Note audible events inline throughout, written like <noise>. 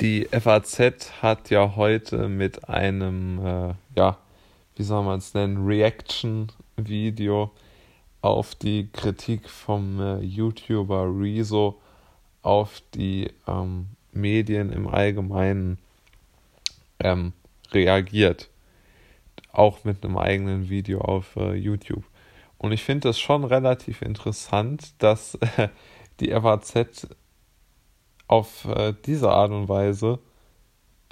Die FAZ hat ja heute mit einem, äh, ja, wie soll man es nennen, Reaction-Video auf die Kritik vom äh, YouTuber Rezo auf die ähm, Medien im Allgemeinen ähm, reagiert. Auch mit einem eigenen Video auf äh, YouTube. Und ich finde das schon relativ interessant, dass <laughs> die FAZ auf äh, diese Art und Weise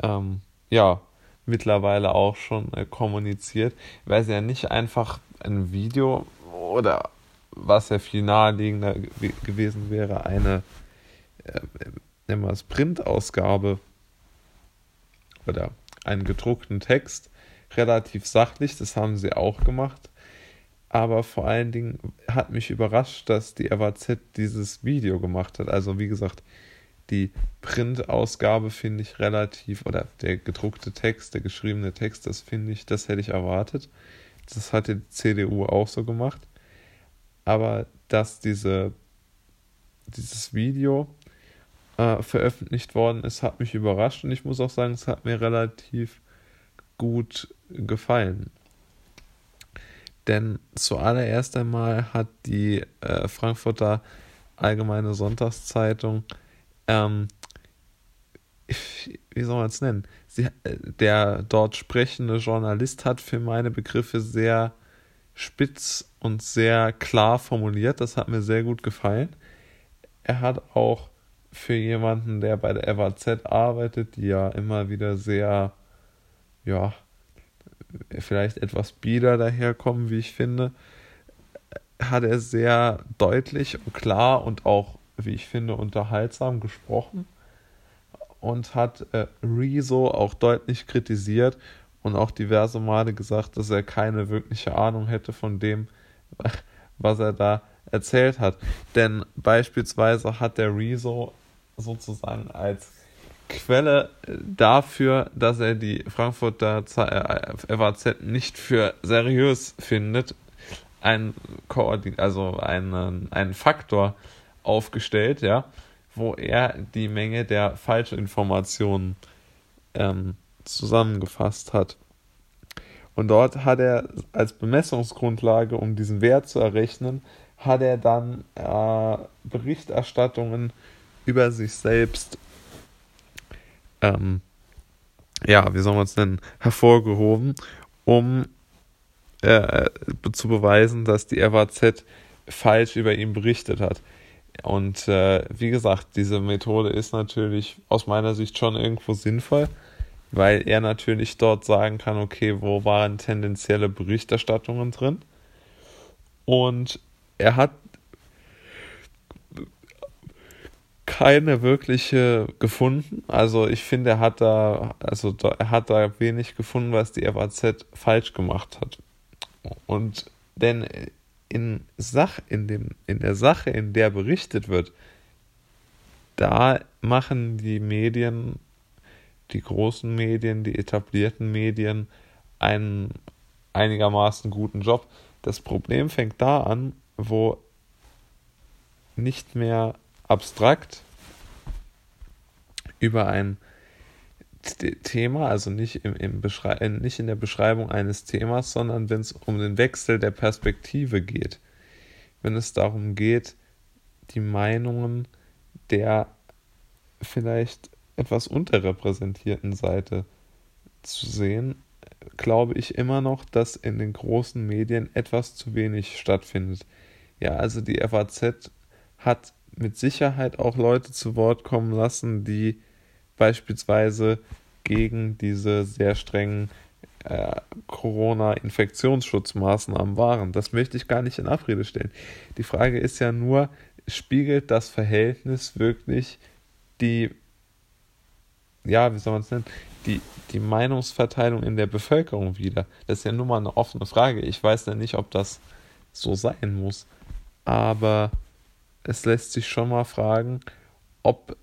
ähm, ja mittlerweile auch schon äh, kommuniziert, weil sie ja nicht einfach ein Video oder was ja viel naheliegender gewesen wäre, eine äh, nennen wir es Printausgabe oder einen gedruckten Text relativ sachlich, das haben sie auch gemacht. Aber vor allen Dingen hat mich überrascht, dass die FAZ dieses Video gemacht hat. Also wie gesagt, die Printausgabe finde ich relativ, oder der gedruckte Text, der geschriebene Text, das finde ich, das hätte ich erwartet. Das hat die CDU auch so gemacht. Aber dass diese, dieses Video äh, veröffentlicht worden ist, hat mich überrascht und ich muss auch sagen, es hat mir relativ gut gefallen. Denn zuallererst einmal hat die äh, Frankfurter Allgemeine Sonntagszeitung ähm, wie soll man es nennen? Sie, der dort sprechende Journalist hat für meine Begriffe sehr spitz und sehr klar formuliert. Das hat mir sehr gut gefallen. Er hat auch für jemanden, der bei der FAZ arbeitet, die ja immer wieder sehr, ja, vielleicht etwas bieder daherkommen, wie ich finde, hat er sehr deutlich und klar und auch wie ich finde, unterhaltsam gesprochen und hat äh, Rezo auch deutlich kritisiert und auch diverse Male gesagt, dass er keine wirkliche Ahnung hätte von dem, <laughs> was er da erzählt hat. Denn beispielsweise hat der Rezo sozusagen als Quelle äh, dafür, dass er die Frankfurter FAZ äh, nicht für seriös findet, ein also einen, einen Faktor aufgestellt, ja, wo er die Menge der Falschinformationen ähm, zusammengefasst hat. Und dort hat er als Bemessungsgrundlage, um diesen Wert zu errechnen, hat er dann äh, Berichterstattungen über sich selbst, ähm, ja, wie soll man es nennen, hervorgehoben, um äh, zu beweisen, dass die FAZ falsch über ihn berichtet hat. Und äh, wie gesagt, diese Methode ist natürlich aus meiner Sicht schon irgendwo sinnvoll, weil er natürlich dort sagen kann, okay, wo waren tendenzielle Berichterstattungen drin? Und er hat keine wirkliche gefunden. Also ich finde, er hat da, also da, er hat da wenig gefunden, was die FAZ falsch gemacht hat. Und denn in, Sach, in, dem, in der Sache, in der berichtet wird, da machen die Medien, die großen Medien, die etablierten Medien einen einigermaßen guten Job. Das Problem fängt da an, wo nicht mehr abstrakt über ein Thema, also nicht, im, im Beschrei nicht in der Beschreibung eines Themas, sondern wenn es um den Wechsel der Perspektive geht. Wenn es darum geht, die Meinungen der vielleicht etwas unterrepräsentierten Seite zu sehen, glaube ich immer noch, dass in den großen Medien etwas zu wenig stattfindet. Ja, also die FAZ hat mit Sicherheit auch Leute zu Wort kommen lassen, die beispielsweise gegen diese sehr strengen äh, Corona-Infektionsschutzmaßnahmen waren. Das möchte ich gar nicht in Abrede stellen. Die Frage ist ja nur, spiegelt das Verhältnis wirklich die, ja, wie soll man es nennen, die, die Meinungsverteilung in der Bevölkerung wieder? Das ist ja nur mal eine offene Frage. Ich weiß ja nicht, ob das so sein muss. Aber es lässt sich schon mal fragen, ob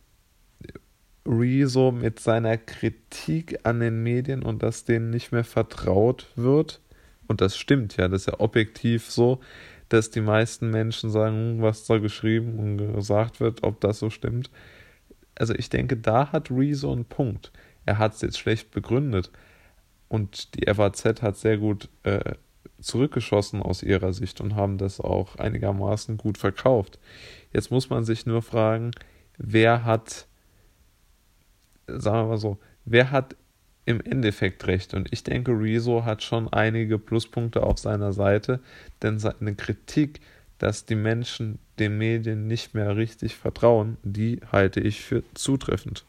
Rezo mit seiner Kritik an den Medien und dass denen nicht mehr vertraut wird. Und das stimmt ja, das ist ja objektiv so, dass die meisten Menschen sagen, hm, was da geschrieben und gesagt wird, ob das so stimmt. also ich denke, da hat Rezo einen Punkt. Er hat es jetzt schlecht begründet und die FAZ hat sehr gut äh, zurückgeschossen aus ihrer Sicht und haben das auch einigermaßen gut verkauft. Jetzt muss man sich nur fragen, wer hat, sagen wir mal so, wer hat im Endeffekt recht? Und ich denke, Rezo hat schon einige Pluspunkte auf seiner Seite, denn seine Kritik, dass die Menschen den Medien nicht mehr richtig vertrauen, die halte ich für zutreffend.